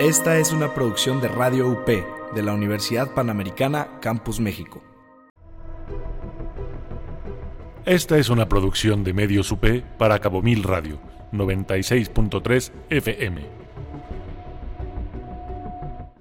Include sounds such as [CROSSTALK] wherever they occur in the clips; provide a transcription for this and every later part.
Esta es una producción de Radio UP de la Universidad Panamericana Campus México. Esta es una producción de Medios UP para Cabo Mil Radio 96.3 FM.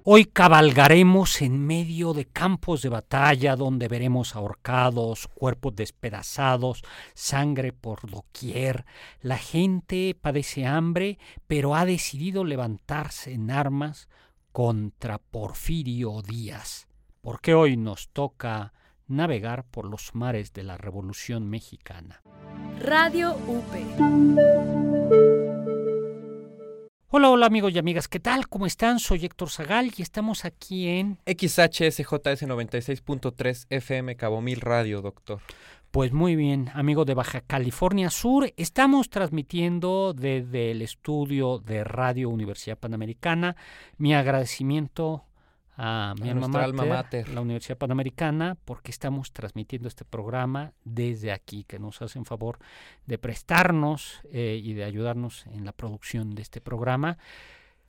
Hoy cabalgaremos en medio de campos de batalla donde veremos ahorcados, cuerpos despedazados, sangre por doquier. La gente padece hambre, pero ha decidido levantarse en armas contra Porfirio Díaz, porque hoy nos toca navegar por los mares de la Revolución Mexicana. Radio UP. Hola, hola amigos y amigas, ¿qué tal? ¿Cómo están? Soy Héctor Zagal y estamos aquí en XHSJS 96.3 FM Cabo Mil Radio, doctor. Pues muy bien, amigo de Baja California Sur, estamos transmitiendo desde el estudio de Radio Universidad Panamericana. Mi agradecimiento a mi alma mater, la Universidad Panamericana, porque estamos transmitiendo este programa desde aquí, que nos hacen favor de prestarnos eh, y de ayudarnos en la producción de este programa.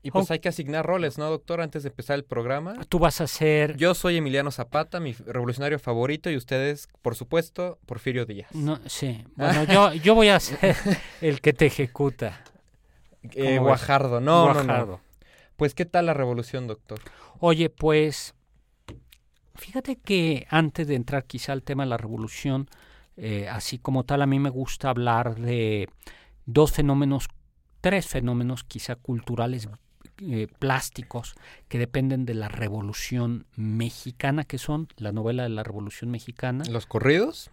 Y pues hay que asignar roles, ¿no, doctor? Antes de empezar el programa. Tú vas a ser... Yo soy Emiliano Zapata, mi revolucionario favorito, y ustedes, por supuesto, Porfirio Díaz. No, sí. [LAUGHS] Bueno, yo, yo voy a ser el que te ejecuta. Eh, Guajardo, no, no, no. Pues, ¿qué tal la revolución, doctor? Oye, pues, fíjate que antes de entrar quizá al tema de la revolución, eh, así como tal, a mí me gusta hablar de dos fenómenos, tres fenómenos quizá culturales eh, plásticos que dependen de la revolución mexicana, que son la novela de la revolución mexicana. ¿Los corridos?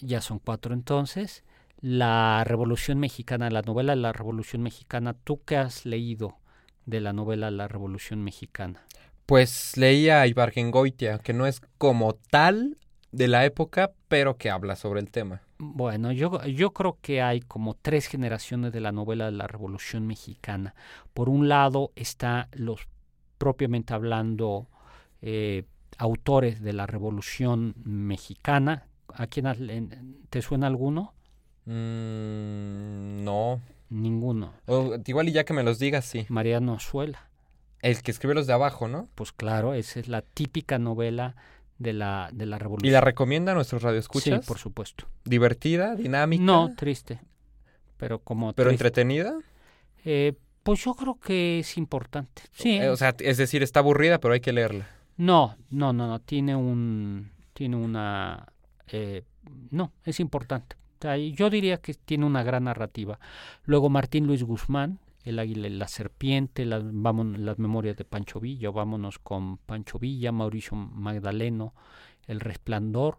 Ya son cuatro entonces. La revolución mexicana, la novela de la revolución mexicana, ¿tú qué has leído? de la novela La Revolución Mexicana? Pues leía a Ibargengoitia, que no es como tal de la época, pero que habla sobre el tema. Bueno, yo, yo creo que hay como tres generaciones de la novela de la Revolución Mexicana. Por un lado está los propiamente hablando eh, autores de la Revolución Mexicana. ¿A quién te suena alguno? Mm, no. Ninguno. igual y ya que me los digas, sí. Mariano Azuela. El que escribe los de abajo, ¿no? Pues claro, esa es la típica novela de la, de la revolución. ¿Y la recomienda a nuestros radioescuchas? Sí, por supuesto. ¿Divertida? ¿Dinámica? No, triste. Pero como ¿Pero entretenida? Eh, pues yo creo que es importante. Sí. Eh, o sea, es decir, está aburrida, pero hay que leerla. No, no, no, no. Tiene un. Tiene una. Eh, no, es importante yo diría que tiene una gran narrativa. Luego Martín Luis Guzmán, El Águila y la Serpiente, las, vamos, las memorias de Pancho Villa, vámonos con Pancho Villa, Mauricio Magdaleno, El Resplandor.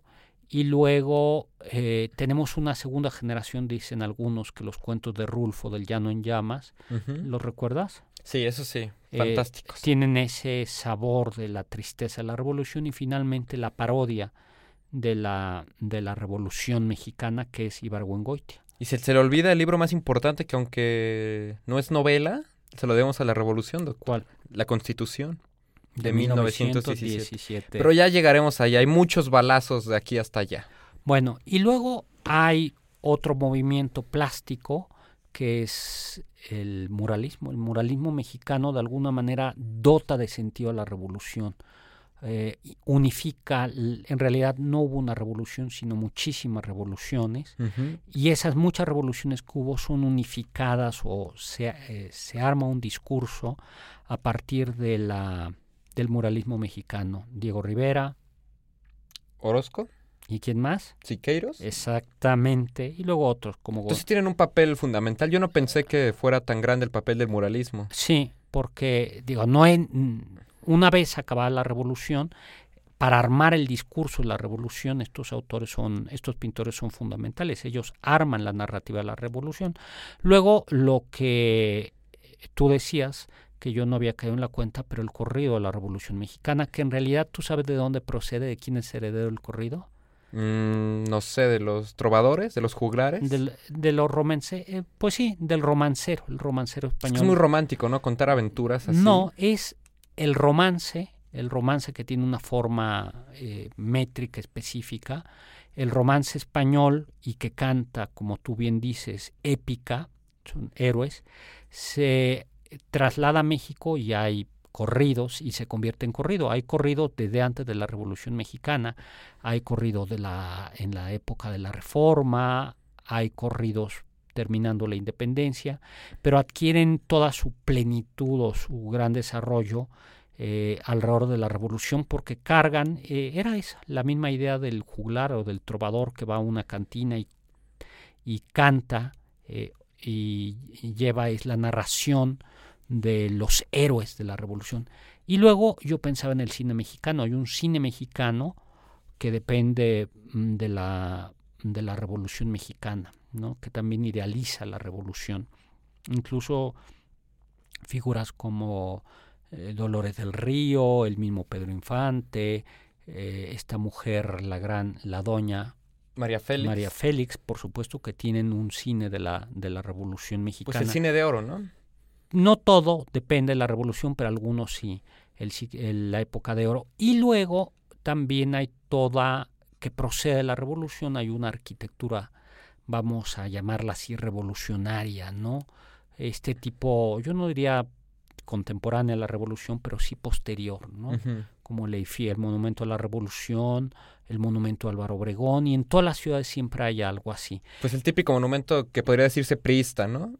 Y luego eh, tenemos una segunda generación, dicen algunos, que los cuentos de Rulfo del Llano en Llamas. ¿Los recuerdas? Sí, eso sí, eh, fantásticos. tienen ese sabor de la tristeza de la revolución y finalmente la parodia de la, de la Revolución Mexicana, que es Ibargüengoitia. Y se, se le olvida el libro más importante que aunque no es novela, se lo debemos a la Revolución, doctor. ¿Cuál? La Constitución de, 1917. Pero ya llegaremos allá, hay muchos balazos de aquí hasta allá. Bueno, y luego hay otro movimiento plástico que es el muralismo. El muralismo mexicano de alguna manera dota de sentido a la revolución. Eh, unifica, en realidad no hubo una revolución, sino muchísimas revoluciones, y esas muchas revoluciones que hubo son unificadas o se, eh, se arma un discurso a partir de la, del muralismo mexicano. Diego Rivera. Orozco. ¿Y quién más? Siqueiros. Exactamente. Y luego otros como... Entonces tienen un papel fundamental. Yo no pensé que fuera tan grande el papel del muralismo. Sí, porque, digo, no en una vez acabada la revolución, para armar el discurso de la revolución, estos autores son, estos pintores son fundamentales. Ellos arman la narrativa de la revolución. Luego, lo que tú decías, que yo no había caído en la cuenta, pero el corrido de la Revolución Mexicana, que en realidad tú sabes de dónde procede, de quién es heredero del corrido. Mm, no sé, de los trovadores, de los juglares. de los romances, eh, pues sí, del romancero, el romancero español. Es muy romántico, ¿no? Contar aventuras así. No, es el romance, el romance que tiene una forma eh, métrica específica, el romance español y que canta, como tú bien dices, épica, son héroes, se traslada a México y hay corridos y se convierte en corrido. Hay corrido desde antes de la Revolución Mexicana, hay corrido de la, en la época de la Reforma, hay corridos terminando la independencia, pero adquieren toda su plenitud o su gran desarrollo eh, alrededor de la revolución porque cargan, eh, era esa, la misma idea del juglar o del trovador que va a una cantina y, y canta eh, y, lleva es la narración de los héroes de la revolución. Y luego yo pensaba en el cine mexicano, hay un cine mexicano que depende mm, de la, de la revolución mexicana, ¿no? que también idealiza la revolución. Incluso figuras como eh, Dolores del Río, el mismo Pedro Infante, eh, esta mujer, la gran, la doña María Félix. María Félix, por supuesto que tienen un cine de la, de la Revolución Mexicana. Pues el cine de oro, ¿no? No todo depende de la Revolución, pero algunos sí, el, el, la época de oro. Y luego también hay toda, que procede de la Revolución, hay una arquitectura, vamos a llamarla así, revolucionaria, ¿no? Este tipo, yo no diría contemporánea a la revolución, pero sí posterior, ¿no? Uh -huh. Como el Eiffel, el Monumento a la Revolución, el Monumento a Álvaro Obregón, y en todas las ciudades siempre hay algo así. Pues el típico monumento que podría decirse priista, ¿no?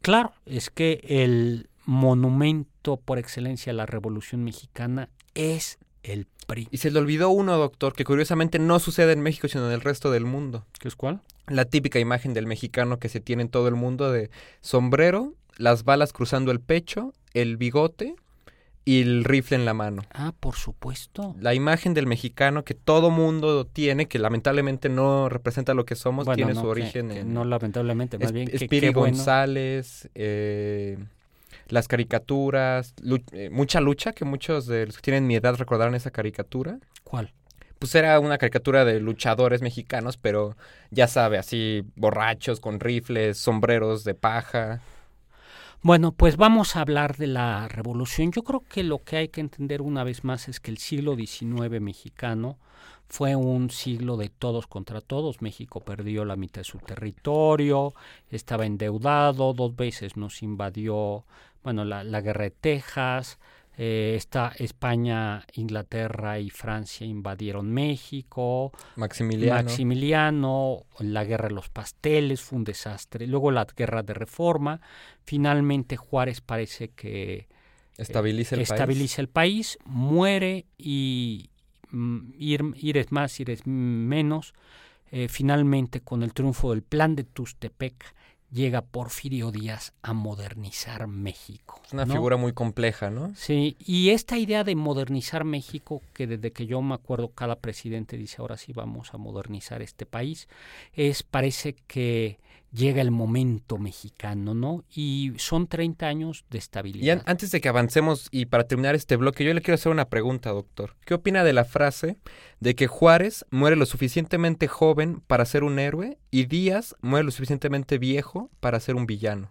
Claro, es que el monumento por excelencia a la Revolución Mexicana es el PRI. Y se le olvidó uno, doctor, que curiosamente no sucede en México, sino en el resto del mundo. ¿Qué es cuál? La típica imagen del mexicano que se tiene en todo el mundo de sombrero, las balas cruzando el pecho, el bigote y el rifle en la mano. Ah, por supuesto. La imagen del mexicano que todo mundo tiene, que lamentablemente no representa lo que somos, bueno, tiene no, su origen que en... No, lamentablemente, más es, bien que. González, eh, las caricaturas, eh, mucha lucha, que muchos de los que tienen mi edad recordaron esa caricatura. ¿Cuál? Pues era una caricatura de luchadores mexicanos, pero ya sabe, así borrachos, con rifles, sombreros de paja. Bueno, pues vamos a hablar de la revolución. Yo creo que lo que hay que entender una vez más es que el siglo XIX mexicano fue un siglo de todos contra todos. México perdió la mitad de su territorio, estaba endeudado, dos veces nos invadió, bueno, la, la guerra de Texas, eh, está España, Inglaterra y Francia invadieron México. Maximiliano. Maximiliano, la guerra de los pasteles fue un desastre. Luego la guerra de reforma. Finalmente Juárez parece que estabiliza el, eh, estabiliza país. el país, muere y mm, ir, ir, es más, ir es menos. Eh, finalmente, con el triunfo del plan de Tustepec, llega Porfirio Díaz a modernizar México. Es una ¿no? figura muy compleja, ¿no? Sí, y esta idea de modernizar México, que desde que yo me acuerdo cada presidente dice ahora sí vamos a modernizar este país, es parece que llega el momento mexicano, ¿no? Y son 30 años de estabilidad. Y an antes de que avancemos y para terminar este bloque, yo le quiero hacer una pregunta, doctor. ¿Qué opina de la frase de que Juárez muere lo suficientemente joven para ser un héroe y Díaz muere lo suficientemente viejo para ser un villano?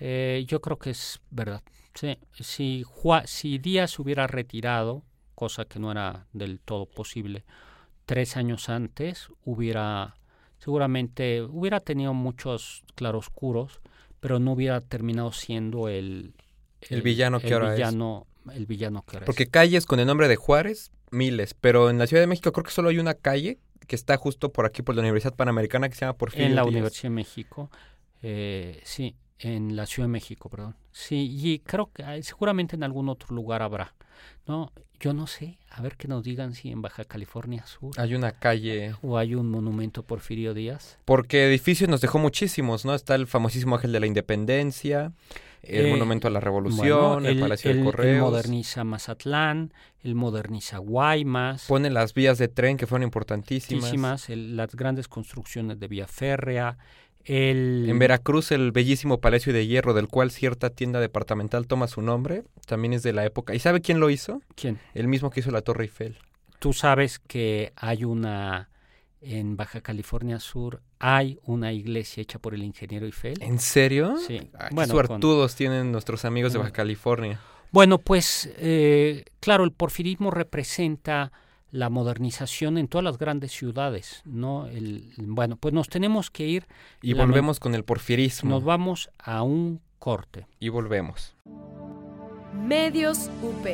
Eh, yo creo que es verdad. Sí, si, Juá, si Díaz hubiera retirado, cosa que no era del todo posible, tres años antes, hubiera seguramente hubiera tenido muchos claroscuros, pero no hubiera terminado siendo el, el, el villano que el ahora villano, es. El villano que ahora Porque es. calles con el nombre de Juárez, miles, pero en la Ciudad de México creo que solo hay una calle que está justo por aquí, por la Universidad Panamericana, que se llama Porfirio En la Díaz. Universidad de México, eh, sí, en la Ciudad de México, perdón. Sí, y creo que seguramente en algún otro lugar habrá, ¿no? Yo no sé, a ver que nos digan si en Baja California Sur hay una calle o hay un monumento Porfirio Díaz. Porque edificios nos dejó muchísimos, ¿no? Está el famosísimo Ángel de la Independencia, el eh, Monumento a la Revolución, bueno, el, el, Palacio el, de Correos. Él moderniza Mazatlán, él moderniza Guaymas. Pone las vías de tren que fueron importantísimas. las grandes construcciones de vía férrea. El... En Veracruz, el bellísimo Palacio de Hierro, del cual cierta tienda departamental toma su nombre, también es de la época. ¿Y sabe quién lo hizo? ¿Quién? El mismo que hizo la Torre Eiffel. Tú sabes que hay una, en Baja California Sur, hay una iglesia hecha por el ingeniero Eiffel. ¿En serio? Sí. Ay, bueno, suertudos con... tienen nuestros amigos de Baja California. Bueno, pues, eh, claro, el porfirismo representa la modernización en todas las grandes ciudades, ¿no? El, bueno, pues nos tenemos que ir. Y volvemos con el porfirismo. Nos vamos a un Corte. Y volvemos. Medios UP.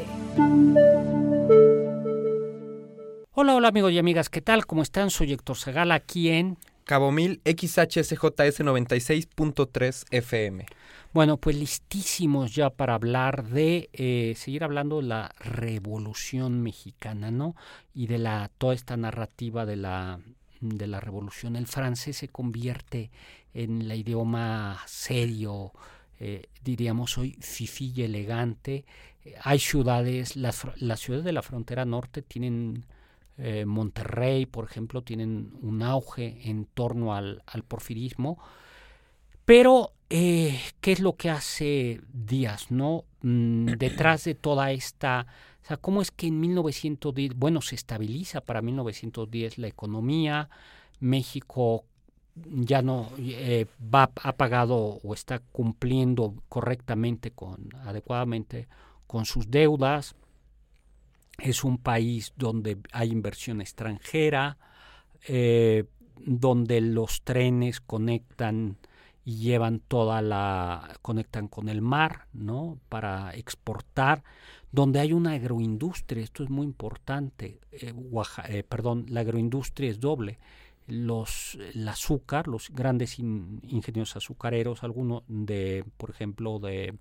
Hola, hola amigos y amigas, ¿qué tal? ¿Cómo están? Soy Héctor Segala aquí en... Cabo Mil XHSJS 96.3 FM. Bueno, pues listísimos ya para hablar de, eh, seguir hablando de la revolución mexicana, ¿no? Y de la, toda esta narrativa de la, de la revolución. El francés se convierte en el idioma serio, eh, diríamos hoy, fifí y elegante. Eh, hay ciudades, las ciudades de la frontera norte tienen eh, Monterrey, por ejemplo, tienen un auge en torno al, al porfirismo. Pero, eh, ¿qué es lo que hace Díaz, no? Mm, [CLEARS THROAT] detrás de toda esta... O sea, ¿cómo es que en 1910, bueno, se estabiliza para 1910 la economía, México ya no eh, va, ha pagado o está cumpliendo correctamente, con, adecuadamente con sus deudas, es un país donde hay inversión extranjera, eh, donde los trenes conectan y llevan toda la conectan con el mar, ¿no? Para exportar, donde hay una agroindustria, esto es muy importante. Eh, eh, perdón, la agroindustria es doble. Los el azúcar, los grandes in, ingenios azucareros, algunos de, por ejemplo, de,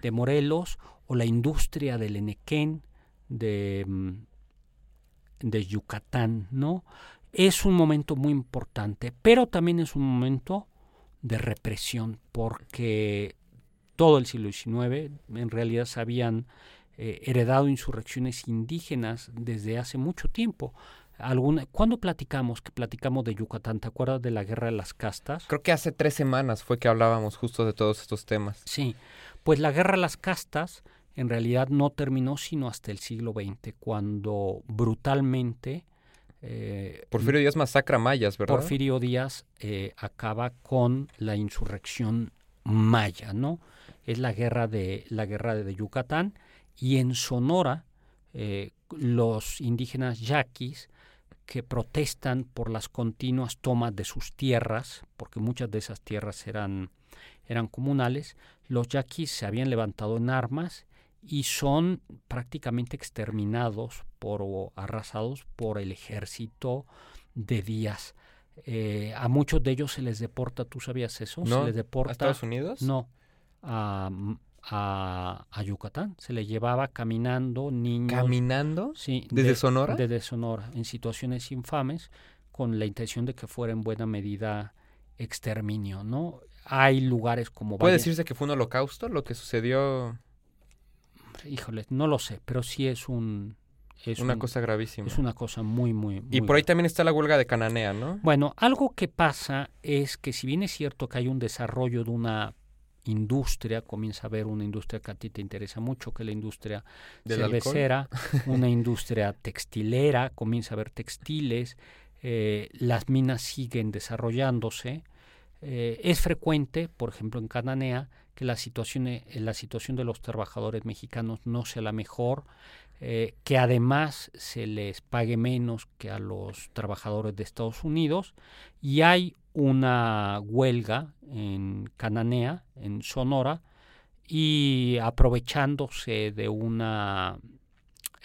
de Morelos, o la industria del Enequén, de, de Yucatán, ¿no? Es un momento muy importante, pero también es un momento de represión, porque todo el siglo XIX en realidad se habían eh, heredado insurrecciones indígenas desde hace mucho tiempo. Alguna, ¿Cuándo platicamos? Que platicamos de Yucatán, ¿te acuerdas de la guerra de las castas? Creo que hace tres semanas fue que hablábamos justo de todos estos temas. Sí, pues la guerra de las castas en realidad no terminó sino hasta el siglo XX, cuando brutalmente... Eh, Porfirio Díaz masacra mayas, ¿verdad? Porfirio Díaz eh, acaba con la insurrección maya, ¿no? Es la guerra de, la guerra de Yucatán y en Sonora eh, los indígenas yaquis que protestan por las continuas tomas de sus tierras, porque muchas de esas tierras eran, eran comunales, los yaquis se habían levantado en armas y son prácticamente exterminados por, o arrasados por el ejército de Díaz. Eh, a muchos de ellos se les deporta, ¿tú sabías eso? ¿No? se les deporta, ¿A Estados Unidos? No, a, a, a, Yucatán. Se le llevaba caminando niños. ¿Caminando? Sí. ¿Desde de, Sonora? Desde Sonora, en situaciones infames, con la intención de que fuera en buena medida exterminio, ¿no? Hay lugares como... ¿Puede Valle- decirse que fue un holocausto lo que sucedió? Híjole, no lo sé, pero sí es un... Es una un- cosa gravísima. Es una cosa muy, muy... Y muy por ahí grave. también está la huelga de Cananea, ¿no? Bueno, algo que pasa es que si bien es cierto que hay un desarrollo de una industria, comienza a haber una industria que a ti te interesa mucho, que es la industria cervecera, [LAUGHS] una industria textilera, comienza a haber textiles, eh, las minas siguen desarrollándose. Eh, es frecuente, por ejemplo, en Cananea, que la situación, eh, la situación de los trabajadores mexicanos no sea la mejor, eh, que además se les pague menos que a los trabajadores de Estados Unidos y hay una huelga en Cananea, en Sonora, y aprovechándose de una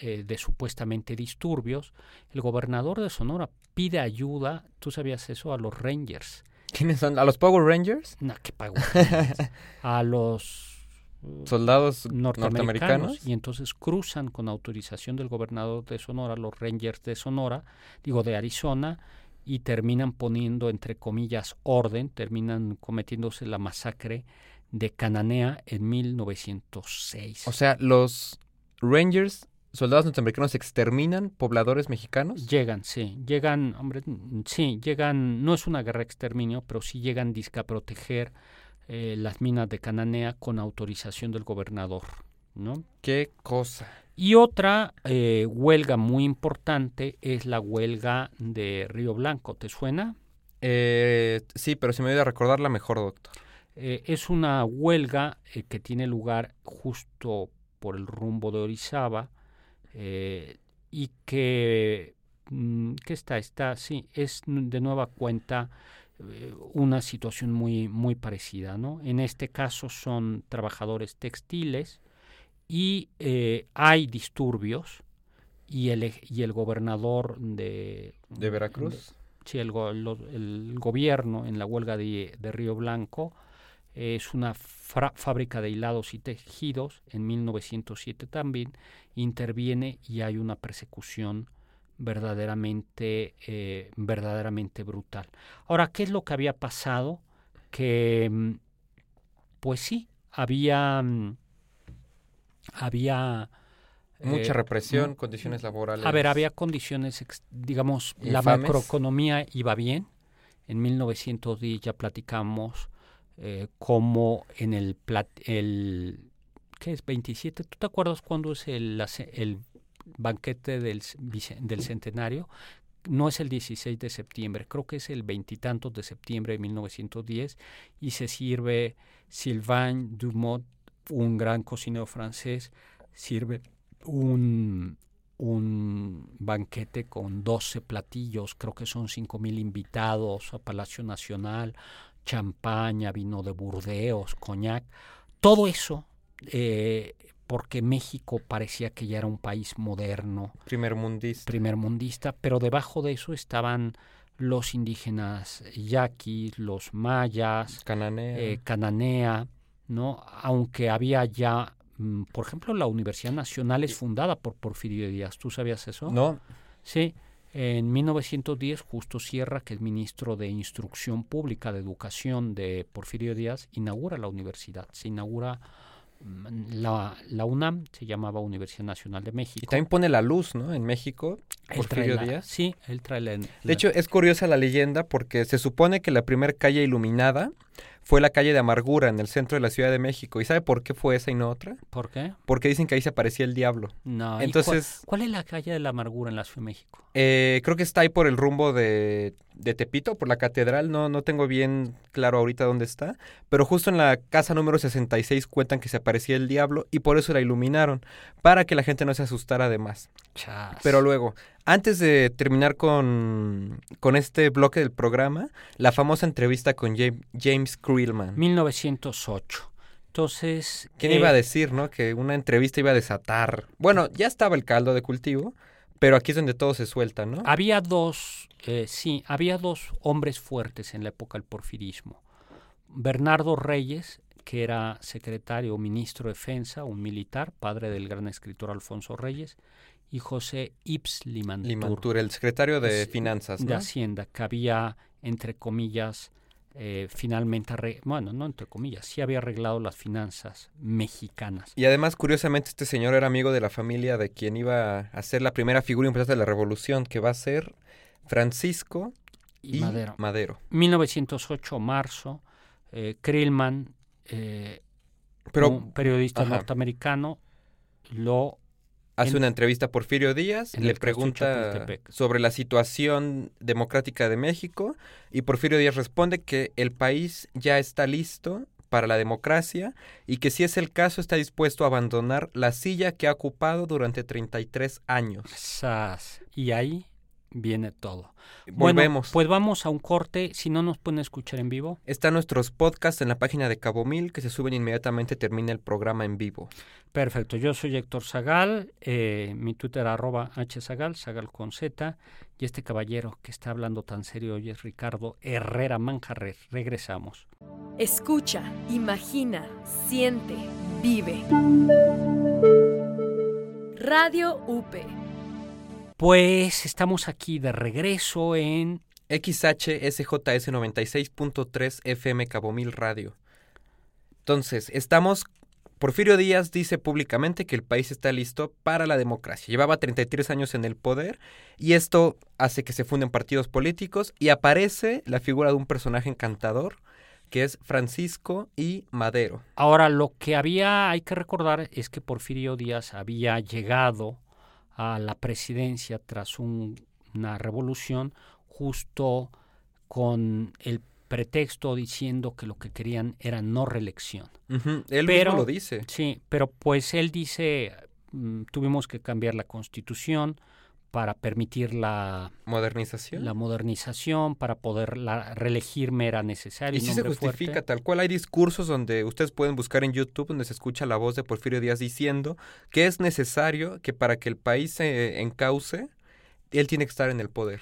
de supuestamente disturbios, el gobernador de Sonora pide ayuda, ¿tú sabías eso? A los Rangers. ¿Quiénes son? ¿A los Power Rangers? No, ¿qué? Rangers? [LAUGHS] a los uh, ¿Soldados norteamericanos, norteamericanos? y entonces cruzan con autorización del gobernador de Sonora, los Rangers de Sonora, digo de Arizona, y terminan poniendo entre comillas orden, terminan cometiéndose la masacre de Cananea en 1906. O sea, los Rangers, soldados norteamericanos, exterminan pobladores mexicanos. Llegan, sí, llegan, hombre, sí, llegan, no es una guerra de exterminio, pero sí llegan disque a proteger eh, las minas de Cananea con autorización del gobernador, ¿no? ¿Qué cosa? Y otra eh, huelga muy importante es la huelga de Río Blanco, ¿te suena? Eh, sí, pero si me ayuda a recordarla mejor, doctor. Eh, es una huelga eh, que tiene lugar justo por el rumbo de Orizaba eh, y que, mm, ¿qué está? Está, sí, es de nueva cuenta eh, una situación muy, muy parecida. ¿no? En este caso son trabajadores textiles y eh, hay disturbios y el, y el gobernador de, ¿De Veracruz? Sí, el, el gobierno en la huelga de, de Río Blanco es una fábrica de hilados y tejidos. En 1907 también interviene y hay una persecución verdaderamente, eh, verdaderamente brutal. Ahora, ¿qué es lo que había pasado? Que, mm, pues sí, había, mm, había Mucha eh, represión, condiciones laborales. a ver, había condiciones, digamos, la macroeconomía iba bien. En 1910 ya platicamos eh, cómo en el, plat- el, ¿qué es? 27, ¿tú te acuerdas cuándo es el, el banquete del, del centenario? No es el 16 de septiembre, creo que es el veintitantos de septiembre de 1910 y se sirve Sylvain Dumont, un gran cocinero francés, sirve un, un banquete con 12 platillos, creo que son 5.000 invitados a Palacio Nacional, champaña, vino de Burdeos, coñac, todo eso eh, porque México parecía que ya era un país moderno, Primer mundista. primermundista, pero debajo de eso estaban los indígenas yaquis, los mayas, Cananea. eh, Cananea, ¿no? Aunque había ya, mm, por ejemplo, la Universidad Nacional es fundada por Porfirio Díaz. ¿Tú sabías eso? no, Sí. En 1910, Justo Sierra, que es ministro de Instrucción Pública, de Educación de Porfirio Díaz, inaugura la universidad. Se inaugura mm, la, la UNAM, se llamaba Universidad Nacional de y México. también pone la luz, ¿no? En México, Porfirio la- Díaz. Sí, él trae la... De hecho, es curiosa la leyenda porque se supone que la primera calle iluminada fue la calle de Amargura en el centro de la Ciudad de México. ¿Y sabe por qué fue esa y no otra? ¿Por qué? Porque dicen que ahí se aparecía el diablo. No. ¿y Entonces- ¿cuál, cuál es la calle de la amargura en la Ciudad de México? Eh, creo que está ahí por el rumbo de, de Tepito, por la catedral. No, no tengo bien claro ahorita dónde está. Pero justo en la casa número 66 cuentan que se aparecía el diablo y por eso la iluminaron. Para que la gente no se asustara de más. Chas. Pero luego, antes de terminar con, con este bloque del programa, la famosa entrevista con Jam- James Krillman. 1908. Entonces... ¿Quién eh, iba a decir, no? Que una entrevista iba a desatar. Bueno, ya estaba el caldo de cultivo, pero aquí es donde todo se suelta, ¿no? Había dos, eh, sí, había dos hombres fuertes en la época del porfirismo. Bernardo Reyes, que era secretario o ministro de Defensa, un militar, padre del gran escritor Alfonso Reyes, y José Ips Limantur, Limantur, el secretario de Finanzas, de ¿no? Hacienda, que había, entre comillas, eh, finalmente, bueno, no entre comillas, sí había arreglado las finanzas mexicanas. Y además, curiosamente, este señor era amigo de la familia de quien iba a ser la primera figura importante de la revolución, que va a ser Francisco Y y, Madero. Madero. 1908, marzo, eh, Krillman, eh, Pero un periodista ajá. norteamericano, lo hace en- una entrevista a Porfirio Díaz, en le pregunta sobre la situación democrática de México y Porfirio Díaz responde que el país ya está listo para la democracia y que si es el caso está dispuesto a abandonar la silla que ha ocupado durante 33 años. Sas, y ahí viene todo. Volvemos. Bueno, pues vamos a un corte, si no nos pueden escuchar en vivo. Están nuestros podcasts en la página de Cabo Mil que se suben inmediatamente termina el programa en vivo. Perfecto, yo soy Héctor Zagal, eh, mi Twitter arroba hzagal, Zagal con Z, y este caballero que está hablando tan serio hoy es Ricardo Herrera Manjarrer. Regresamos. Escucha, imagina, siente, vive. Radio UP. Pues estamos aquí de regreso en XHSJS 96.3 FM Cabo Mil Radio. Entonces, estamos... Porfirio Díaz dice públicamente que el país está listo para la democracia. Llevaba 33 años en el poder y esto hace que se funden partidos políticos y aparece la figura de un personaje encantador que es Francisco y Madero. Ahora, lo que había, hay que recordar, es que Porfirio Díaz había llegado a la presidencia tras un- una revolución justo con el pretexto diciendo que lo que querían era no reelección. Él Pero- mismo lo dice. Sí, pero pues él dice, mm, tuvimos que cambiar la constitución para permitir la, Modernización. la modernización, para poder la, reelegirme era necesario. y sí se justifica, fuerte. tal cual hay discursos donde ustedes pueden buscar en YouTube donde se escucha la voz de Porfirio Díaz diciendo que es necesario que para que el país se encauce, él tiene que estar en el poder.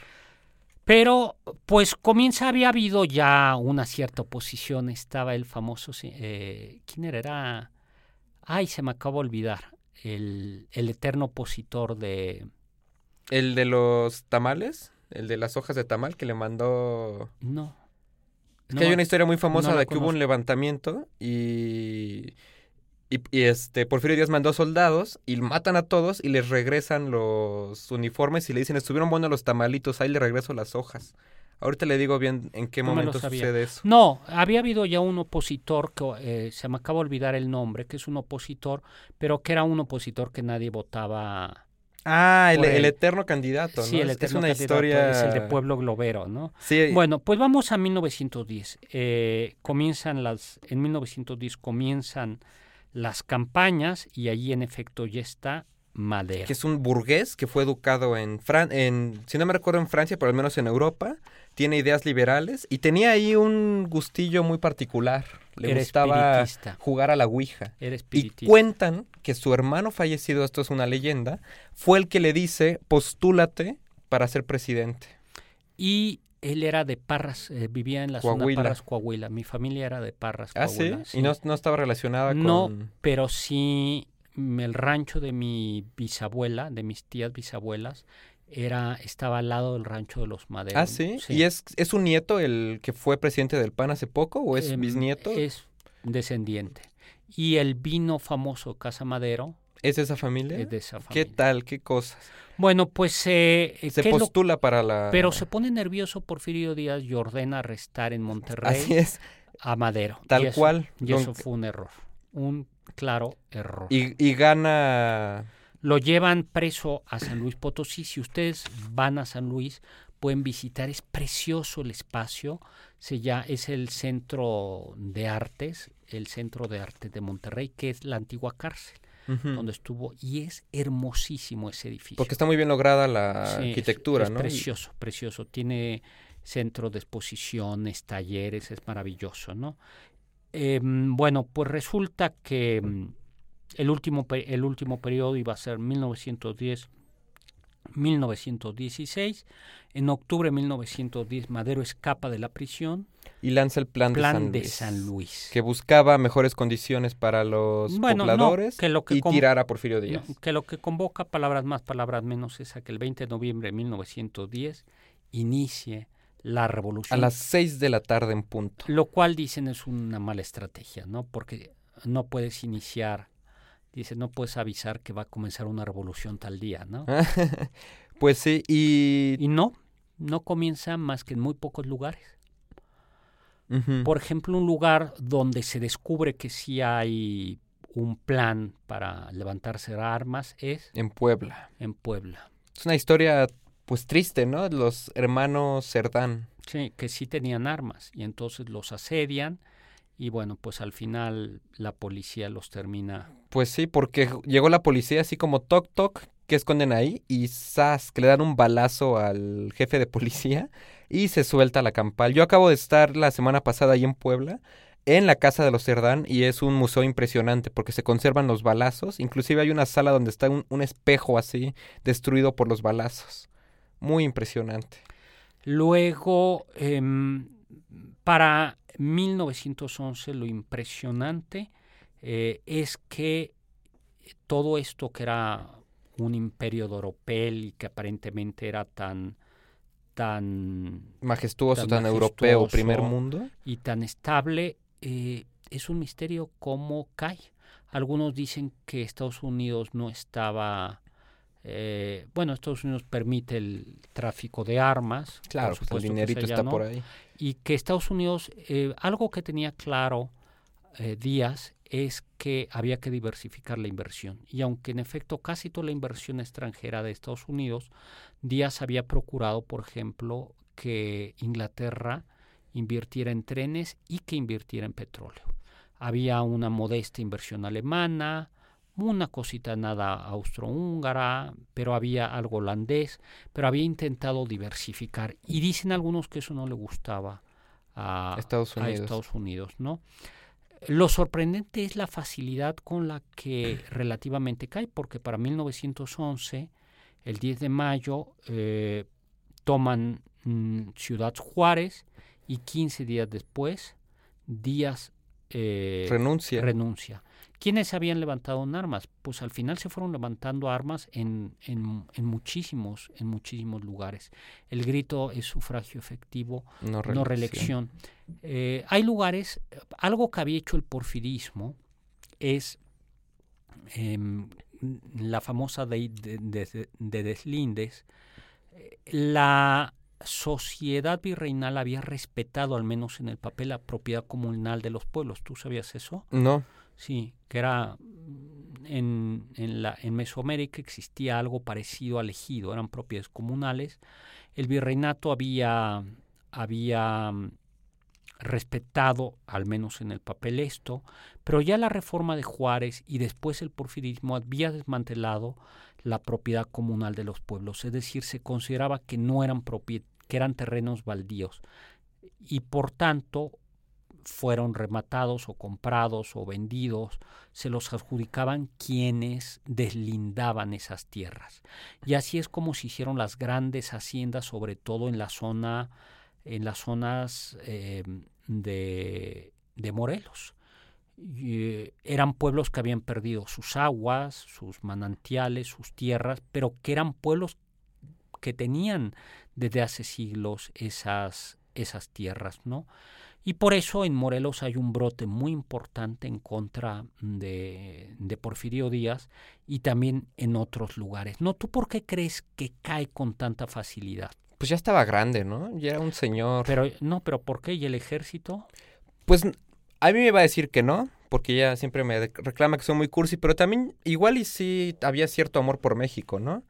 Pero, pues comienza, había habido ya una cierta oposición. Estaba el famoso, eh, ¿quién era? Era, ay, se me acaba de olvidar, el, el eterno opositor de, El de los tamales, el de las hojas de tamal que le mandó... no. Es no que hay una historia muy famosa no de que hubo un levantamiento y, y, y, este Porfirio Díaz mandó soldados y matan a todos y les regresan los uniformes y le dicen, estuvieron buenos los tamalitos, ahí le regreso las hojas. Ahorita le digo bien en qué No momento sucede eso. No, había habido ya un opositor, que eh, se me acaba de olvidar el nombre, que es un opositor, pero que era un opositor que nadie votaba. Ah, el, el eterno candidato, ¿no? Sí, el Es- es eterno una candidato, historia... Es el de Pueblo Globero, ¿no? Sí, Bueno, pues vamos a 1910. Eh, comienzan las, en 1910 comienzan las campañas y allí en efecto ya está Madero. que es un burgués que fue educado en, Fran en, si no me recuerdo en Francia, pero al menos en Europa, tiene ideas liberales y tenía ahí un gustillo muy particular. Le Era gustaba jugar a la Ouija. Era Y cuentan que su hermano fallecido, esto es una leyenda, fue el que le dice, postúlate para ser presidente. Y él era de Parras, eh, vivía en la zona Coahuila. Parras, Coahuila. Mi familia era de Parras, Ah, sí, Coahuila. y no, no estaba relacionada No, con... pero sí mm, el rancho de mi bisabuela, de mis tías bisabuelas, era estaba al lado del rancho de los Maderos. Ah, sí. ¿Y es, es un nieto el que fue presidente del PAN hace poco o es Em, bisnieto? Es descendiente. Y el vino famoso Casa Madero ¿Es de esa familia? es de esa ¿Qué familia. tal? ¿Qué cosas? Bueno, pues eh, eh, Se ¿qué lo- postula para la... pero se pone nervioso Porfirio Díaz y ordena arrestar en Monterrey Así es, a Madero. tal Y eso- cual. Y Don- eso fue un error, un claro error. Y, y gana... Lo llevan preso a San Luis Potosí. Si ustedes van a San Luis, pueden visitar. Es precioso el espacio. Se ya es el centro de artes, el centro de arte de Monterrey, que es la antigua cárcel Donde estuvo. Y es hermosísimo ese edificio. Porque está muy bien lograda la Sí, es- arquitectura, es ¿no? Precioso, precioso. Tiene centro de exposiciones, talleres, es maravilloso, ¿no? Em, bueno, pues resulta que em, el último, el último periodo iba a ser 1910. 1916, en octubre de 1910 Madero escapa de la prisión, Y lanza el plan, plan de, San de Luis, San Luis. Que buscaba mejores condiciones para los Bueno, no, pobladores que lo que y tirar a Porfirio No, Díaz. que lo que convoca, palabras más, palabras menos, es a que el 20 de noviembre de 1910 inicie la A revolución. las seis de la tarde en punto. Lo cual dicen es una mala estrategia, ¿no? Porque no puedes iniciar, dice, no puedes avisar que va a comenzar una revolución tal día, ¿no? [LAUGHS] pues sí, y... Y no, no comienza más que en muy pocos lugares. Por ejemplo, un lugar donde se descubre que sí hay un plan para levantarse armas es En Puebla. en Puebla. Es una historia, pues triste, ¿no? Los hermanos Cerdán. Sí, que sí tenían armas y entonces los asedian y bueno, pues al final la policía los termina. Pues sí, porque llegó la policía así como toc toc, que esconden ahí? Y ¡zas! que le dan un balazo al jefe de policía y se suelta la campal. Yo acabo de estar la semana pasada ahí en Puebla, en la casa de los Cerdán, y es un museo impresionante porque se conservan los balazos. Inclusive hay una sala donde está un, un espejo así, destruido por los balazos. Muy impresionante. Luego, em, para 1911 lo impresionante eh, es que todo esto que era un imperio de oropel y que aparentemente era tan tan Majestuoso, Tan tan, europeo, primer mundo. y tan estable, eh, es un misterio cómo cae. Algunos dicen que Estados Unidos no estaba, eh, bueno, Estados Unidos permite el tráfico de armas, por Claro, pues el dinerito está no, por ahí. Y que Estados Unidos, eh, algo que tenía claro eh, Díaz es que había que diversificar la inversión. Y aunque en efecto casi toda la inversión extranjera de Estados Unidos, Díaz había procurado, por ejemplo, que Inglaterra invirtiera en trenes y que invirtiera en petróleo. Había una modesta inversión alemana, una cosita nada austrohúngara, pero había algo holandés, pero había intentado diversificar. Y dicen algunos que eso no le gustaba a Estados a Unidos. Estados Unidos, ¿no? Lo sorprendente es la facilidad con la que [CLEARS THROAT] relativamente cae, porque para 1911, el 10 de mayo, eh, toman mm, Ciudad Juárez y 15 días después, Díaz eh, Renuncia. renuncia. ¿Quiénes se habían levantado en armas? Pues al final se fueron levantando armas en, en- en muchísimos, en muchísimos lugares. El grito es sufragio efectivo, no no reelección. Eh, hay lugares, algo que había hecho el porfirismo es em, la famosa ley de, de- de deslindes. Eh, La sociedad virreinal había respetado, al menos en el papel, la propiedad comunal de los pueblos. ¿Tú sabías eso? No. Sí, que era mm, en, en, la, en Mesoamérica existía algo parecido al ejido, eran propiedades comunales. El virreinato había, había mm, respetado, al menos en el papel, esto, pero ya la reforma de Juárez y después el porfirismo había desmantelado la propiedad comunal de los pueblos, es decir, se consideraba que no eran propie- que eran terrenos baldíos y por tanto fueron rematados o comprados o vendidos, se los adjudicaban quienes deslindaban esas tierras. Y así es como se hicieron las grandes haciendas, sobre todo en la zona, en las zonas eh, de, de Morelos. Eh, eran pueblos que habían perdido sus aguas, sus manantiales, sus tierras, pero que eran pueblos que tenían desde hace siglos esas, esas tierras, ¿no? Y por eso en Morelos hay un brote muy importante en contra de, de Porfirio Díaz y también en otros lugares. ¿No? ¿Tú por qué crees que cae con tanta facilidad? Pues ya estaba grande, ¿no? Ya era un señor. Pero no, pero ¿por qué? ¿Y el ejército? Pues a mí me va a decir que no, porque ella siempre me reclama que soy muy cursi, pero también igual y sí había cierto amor por México, ¿no?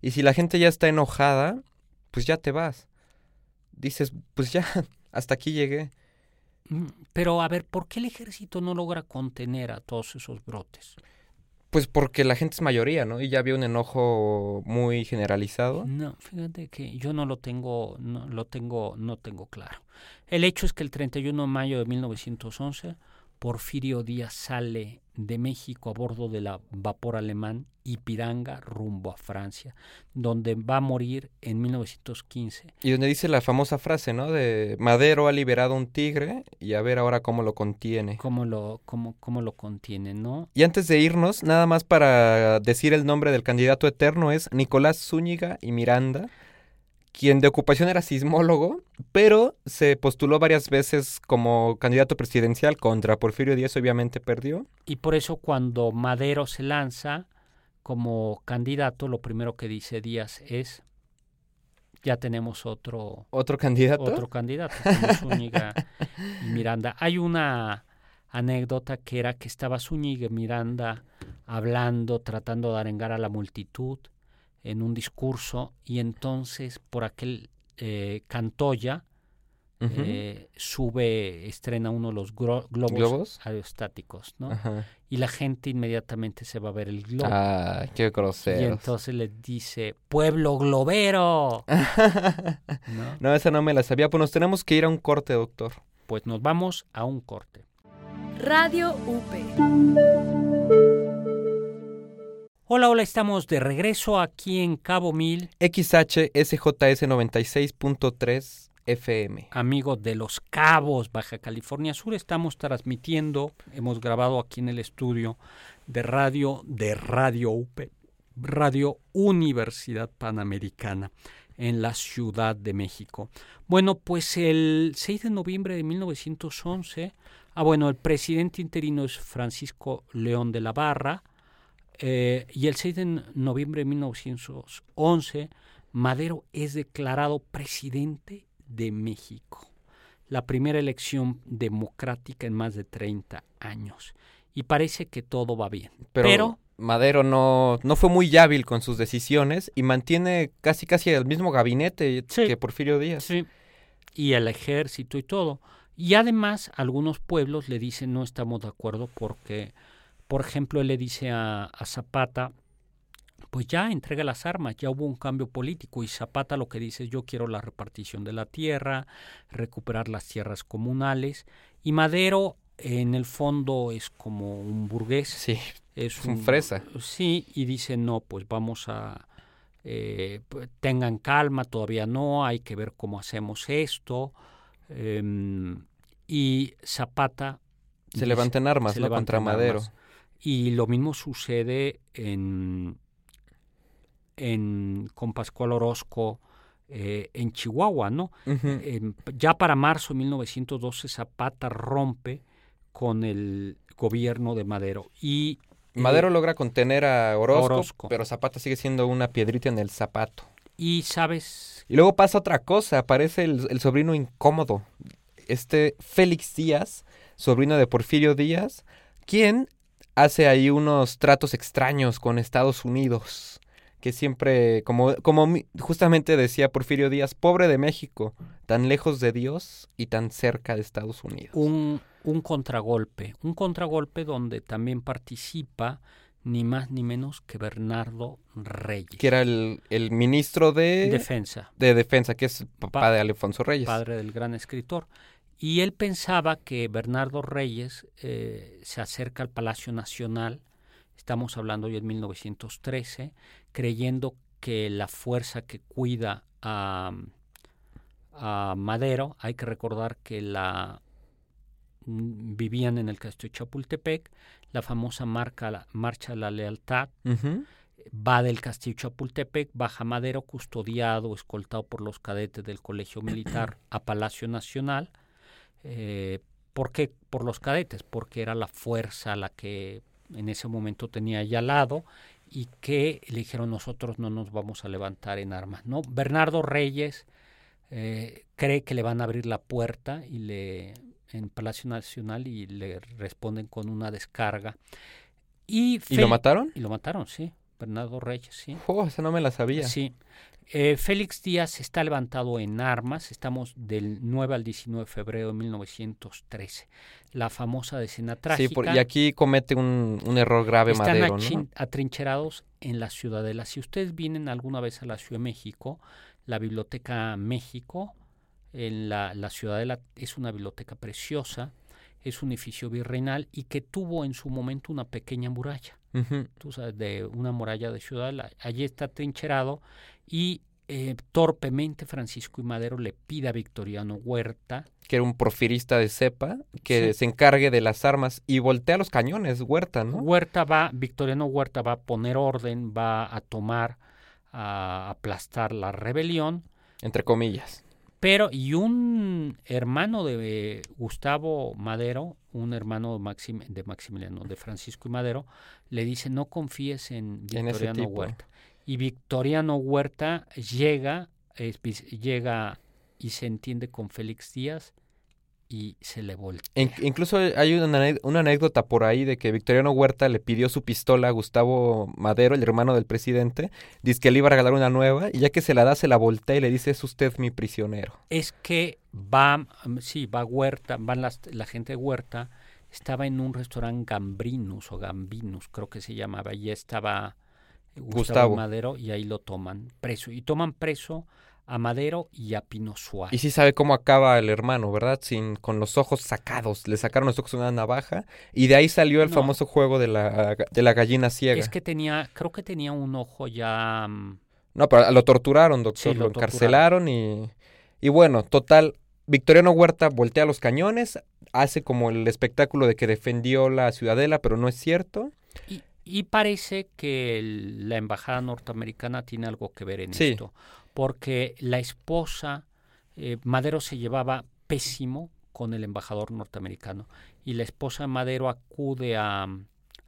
Y si la gente ya está enojada, pues ya te vas. Dices, pues ya, [LAUGHS] hasta aquí llegué. Mm, Pero a ver, ¿por qué el ejército no logra contener a todos esos brotes? Pues porque la gente es mayoría, ¿no? Y ya había un enojo muy generalizado. No, fíjate que yo no lo tengo, no lo tengo, no tengo claro. El hecho es que el 31 de mayo de 1911 Porfirio Díaz sale de México a bordo de la vapor alemán Ipiranga rumbo a Francia, donde va a morir en 1915. Y donde dice la famosa frase, ¿no? De Madero ha liberado un tigre y a ver ahora cómo lo contiene. ¿Cómo lo, cómo, cómo lo contiene, no? Y antes de irnos, nada más para decir el nombre del candidato eterno es Nicolás Zúñiga y Miranda, quien de ocupación era sismólogo, pero se postuló varias veces como candidato presidencial contra Porfirio Díaz, obviamente perdió. Y por eso cuando Madero se lanza como candidato, lo primero que dice Díaz es, ya tenemos otro, Otro candidato. otro candidato, como Zúñiga y Miranda. Hay una anécdota que era que estaba Zúñiga y Miranda hablando, tratando de arengar a la multitud en un discurso y entonces por aquel eh, Cantoya eh, sube, estrena uno de los globos, ¿Globos? aerostáticos, ¿no? Ajá. Y la gente inmediatamente se va a ver el globo. Ah, qué y grosero. entonces le dice, pueblo globero. [LAUGHS] ¿no? no, esa no me la sabía. Pues nos tenemos que ir a un corte, doctor. Pues nos vamos a un corte. Radio UP. Hola, hola, estamos de regreso aquí en Cabo Mil, XHSJS 96.3 FM. amigos de Los Cabos, Baja California Sur. Estamos transmitiendo, hemos grabado aquí en el estudio de radio de Radio UP, Radio Universidad Panamericana, en la Ciudad de México. Bueno, pues el 6 de noviembre de 1911, ah, bueno, el presidente interino es Francisco León de la Barra, eh, y el 6 de noviembre de 1911, Madero es declarado presidente de México. La primera elección democrática en más de 30 años. Y parece que todo va bien. Pero, Pero- Madero no, no fue muy hábil con sus decisiones y mantiene casi casi el mismo gabinete Sí. que Porfirio Díaz. Sí. Y el ejército y todo. Y además algunos pueblos le dicen no estamos de acuerdo porque por ejemplo, él le dice a, a Zapata, pues ya entrega las armas, ya hubo un cambio político y Zapata lo que dice es yo quiero la repartición de la tierra, recuperar las tierras comunales y Madero en el fondo es como un burgués. Sí, es un fresa. Sí, y dice no, pues vamos a... eh, pues, tengan calma, todavía no, hay que ver cómo hacemos esto. em, y Zapata... Se dice- levanta en armas, ¿no? Contra Madero. armas. Y lo mismo sucede en, en con Pascual Orozco eh, en Chihuahua, ¿no? Em, ya para marzo de 1912 Zapata rompe con el gobierno de Madero y eh, Madero logra contener a Orozco, Orozco. pero Zapata sigue siendo una piedrita en el zapato. y sabes Y luego pasa otra cosa, aparece el, el sobrino incómodo, este Félix Díaz, sobrino de Porfirio Díaz, quien hace ahí unos tratos extraños con Estados Unidos, que siempre, como, como justamente decía Porfirio Díaz, pobre de México, tan lejos de Dios y tan cerca de Estados Unidos. un, un contragolpe, un contragolpe donde también participa ni más ni menos que Bernardo Reyes, Que era el, el ministro de, defensa, de Defensa, que es papá Pa- de Alfonso Reyes. padre del gran escritor. Y él pensaba que Bernardo Reyes eh, se acerca al Palacio Nacional, estamos hablando ya en 1913, creyendo que la fuerza que cuida a, a Madero, hay que recordar que la mm, vivían en el castillo de Chapultepec, la famosa marca, la- Marcha de la Lealtad, va del castillo Chapultepec, baja Madero, custodiado, escoltado por los cadetes del Colegio Militar [CLEARS THROAT] a Palacio Nacional. Eh, ¿Por qué? Por los cadetes, porque era la fuerza la que en ese momento tenía allá al lado y que le dijeron nosotros no nos vamos a levantar en armas. ¿no? Bernardo Reyes eh, cree que le van a abrir la puerta y le en Palacio Nacional y le responden con una descarga. Y, ¿Y lo mataron? y lo mataron, sí. Bernardo Reyes, sí. Oh, esa no me la sabía. Sí. Eh, Félix Díaz está levantado en armas. Estamos del 9 al 19 de febrero de 1913. La famosa decena Sí, trágica. por- y aquí comete un, un error grave están Madero, ¿no? atrincherados en la ciudadela. Si ustedes vienen alguna vez a la Ciudad de México, la Biblioteca México, en la, la ciudadela es una biblioteca preciosa, es un edificio virreinal y que tuvo en su momento una pequeña muralla Tú sabes, de una muralla de ciudad. Allí está trincherado y eh, torpemente Francisco y Madero le pide a Victoriano Huerta, Que era un porfirista de cepa, que Sí. se encargue de las armas y voltea los cañones, Huerta, ¿no? Huerta va, Victoriano Huerta va a poner orden, va a tomar, a aplastar la rebelión, Entre comillas. pero y un hermano de eh, Gustavo Madero, un hermano de, Maxim- de Maximiliano, de Francisco y Madero, le dice no confíes en Victoriano. Huerta. Y Victoriano Huerta llega, es llega y se entiende con Félix Díaz y se le voltea. In- incluso hay una, una anécdota por ahí de que Victoriano Huerta le pidió su pistola a Gustavo Madero, el hermano del presidente, dice que le iba a regalar una nueva, y ya que se la da, se la voltea y le dice, es usted mi prisionero. es que va, sí, va Huerta, van las, la gente de Huerta, estaba en un restaurante Gambrinus o Gambinus, creo que se llamaba, y estaba Gustavo, Gustavo. Madero y ahí lo toman preso. Y toman preso a Madero y a Pino Suárez. Y sí sabe cómo acaba el hermano, ¿verdad? Sin, con los ojos sacados. Le sacaron los ojos con una navaja. Y de ahí salió el No. famoso juego de la, de la gallina ciega. es que tenía, creo que tenía un ojo ya... mm, No, pero lo torturaron, doctor. Sí, lo lo encarcelaron y... Y bueno, total, Victoriano Huerta voltea los cañones, hace como el espectáculo de que defendió la ciudadela, pero no es cierto. Y, y parece que el- la embajada norteamericana tiene algo que ver en Sí. esto, porque la esposa, eh, Madero se llevaba pésimo con el embajador norteamericano y la esposa de Madero acude a,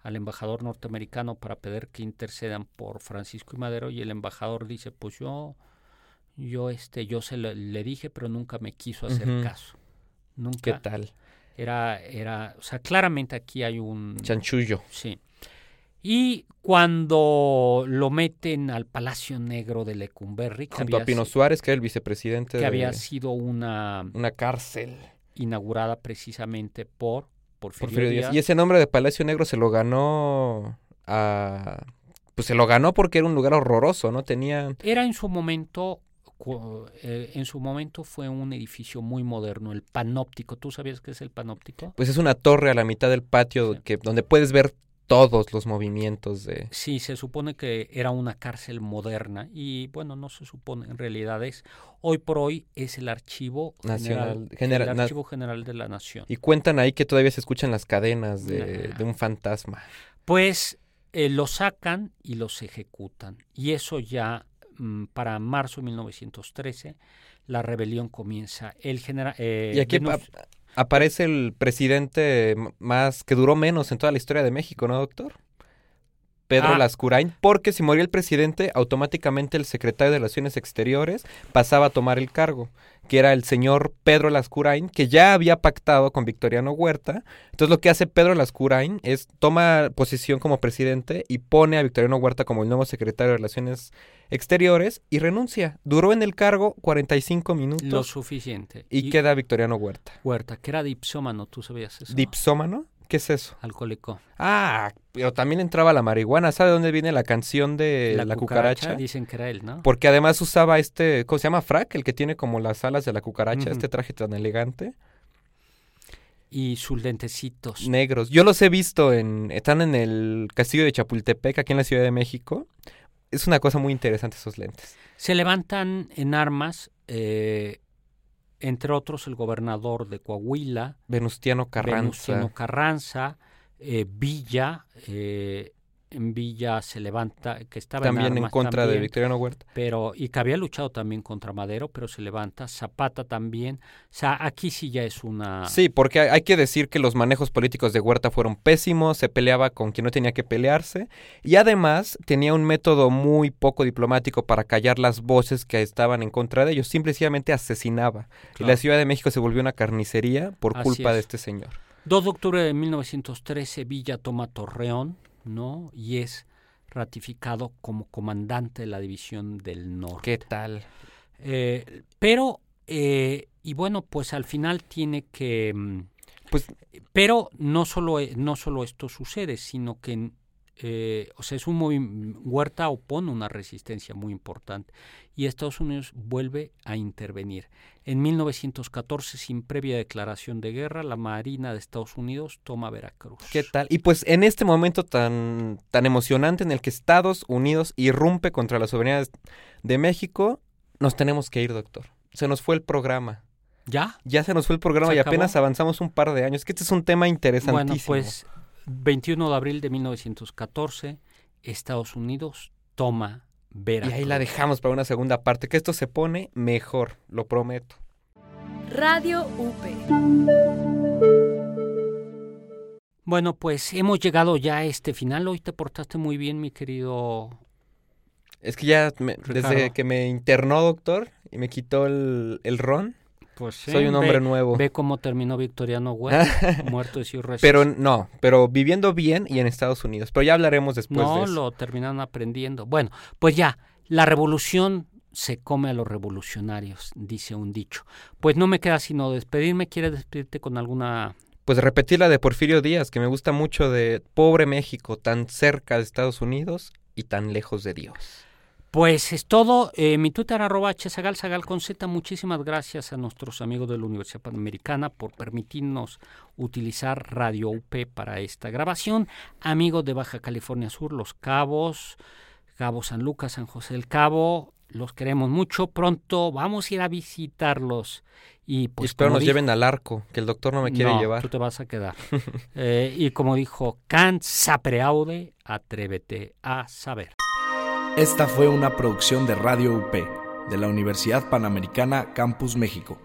al embajador norteamericano para pedir que intercedan por Francisco y Madero y el embajador dice, pues yo, yo este, yo se le, le dije, pero nunca me quiso hacer caso. ¿Qué Nunca tal? era, era, o sea, claramente aquí hay un Chanchullo. Sí. Y cuando lo meten al Palacio Negro de Lecumberri, que, Junto había, a Pino Suárez, que era el vicepresidente que de había sido una una cárcel. inaugurada precisamente por Porfirio, Porfirio Díaz. Díaz. Y ese nombre de Palacio Negro se lo ganó a... Pues se lo ganó porque era un lugar horroroso, ¿no? Tenía... Era en su momento, eh, en su momento fue un edificio muy moderno, el panóptico. ¿Tú sabías qué es el panóptico? Pues es una torre a la mitad del patio Sí. que, donde puedes ver todos los movimientos de... Sí, se supone que era una cárcel moderna y bueno, no se supone, en realidad es, hoy por hoy es el archivo Nacional- general, general- el na- archivo general de la nación. Y cuentan ahí que todavía se escuchan las cadenas de, Nah. de un fantasma. Pues eh, lo sacan y los ejecutan. Y eso ya mm, para marzo de 1913 la rebelión comienza. El general y aquí Venus- aparece el presidente más que duró menos en toda la historia de México, ¿no, doctor? Pedro Ah. Lascurain, porque si moría el presidente, automáticamente el secretario de Relaciones Exteriores pasaba a tomar el cargo, que era el señor Pedro Lascurain, que ya había pactado con Victoriano Huerta. Entonces lo que hace Pedro Lascurain es toma posición como presidente y pone a Victoriano Huerta como el nuevo secretario de Relaciones Exteriores y renuncia. Duró en el cargo 45 minutos lo suficiente. y, queda Victoriano Huerta. Huerta, que era dipsómano, ¿tú sabías eso? ¿Dipsómano? ¿Qué es eso? Alcohólico. Ah, pero también entraba la marihuana. ¿Sabe dónde viene la canción de La, cucaracha? Dicen que era él, ¿no? Porque además usaba este, ¿cómo se llama? Frac, el que tiene como las alas de la cucaracha, este traje tan elegante. Y sus lentecitos. Negros. Yo los he visto en, están en el castillo de Chapultepec, aquí en la Ciudad de México. Es una cosa muy interesante esos lentes. Se levantan en armas, eh, entre otros el gobernador de Coahuila, Venustiano Carranza. Venustiano Carranza, eh, Villa, eh, en Villa se levanta, que estaba también en, en contra de Victoriano Huerta. pero y que había luchado también contra Madero, pero se levanta, Zapata también, o sea, aquí sí ya es una Sí, porque hay- hay que decir que los manejos políticos de Huerta fueron pésimos, se peleaba con quien no tenía que pelearse y además tenía un método muy poco diplomático para callar las voces que estaban en contra de ellos, simplemente asesinaba. Y la Ciudad de México se volvió una carnicería por Así culpa de es. este señor. 2 de octubre de 1913 Villa toma Torreón, ¿no? Y es ratificado como comandante de la división del norte. ¿Qué tal? Eh, pero, eh, y bueno, pues al final tiene que... mm, Pues Pero no solo, e- no solo esto sucede, sino que, eh, o sea, es un Huerta opone una resistencia muy importante y Estados Unidos vuelve a intervenir. En 1914, sin previa declaración de guerra, la Marina de Estados Unidos toma Veracruz. ¿Qué tal? Y pues en este momento tan, tan emocionante en el que Estados Unidos irrumpe contra la soberanía de- México, nos tenemos que ir, doctor. Se nos fue el programa. ¿Ya? Ya se nos fue el programa ¿Se y acabó? apenas avanzamos un par de años. Que este es un tema interesantísimo. Bueno, pues 21 de abril de 1914, Estados Unidos toma Y Veracruz. ahí la dejamos para una segunda parte, que esto se pone mejor, lo prometo. Radio UP. Bueno, pues hemos llegado ya a este final. Hoy te portaste muy bien, mi querido. Es que ya me- desde que me internó, doctor, y me quitó el, el ron, Pues soy un hombre nuevo. Ve cómo terminó Victoriano Huerta, [LAUGHS] muerto de cirrosis. Pero no, pero viviendo bien y en Estados Unidos. Pero ya hablaremos después de no eso. lo terminaron aprendiendo. Bueno, pues ya, la revolución se come a los revolucionarios, dice un dicho. Pues no me queda sino despedirme. ¿Quieres despedirte con alguna Pues repetir la de Porfirio Díaz, que me gusta mucho de pobre México, tan cerca de Estados Unidos y tan lejos de Dios. Pues es todo. Eh, mi Twitter arroba hsagal, sagal con Z. Muchísimas gracias a nuestros amigos de la Universidad Panamericana por permitirnos utilizar Radio UP para esta grabación. Amigos de Baja California Sur, Los Cabos, Cabo San Lucas, San José del Cabo, los queremos mucho. Pronto vamos a ir a visitarlos. Y y pues espero nos lleven al arco, que el doctor no me quiere no, llevar. Tú te vas a quedar. [LAUGHS] Eh, y como dijo Kant, sapere aude, atrévete a saber. Esta fue una producción de Radio UP de la Universidad Panamericana Campus México.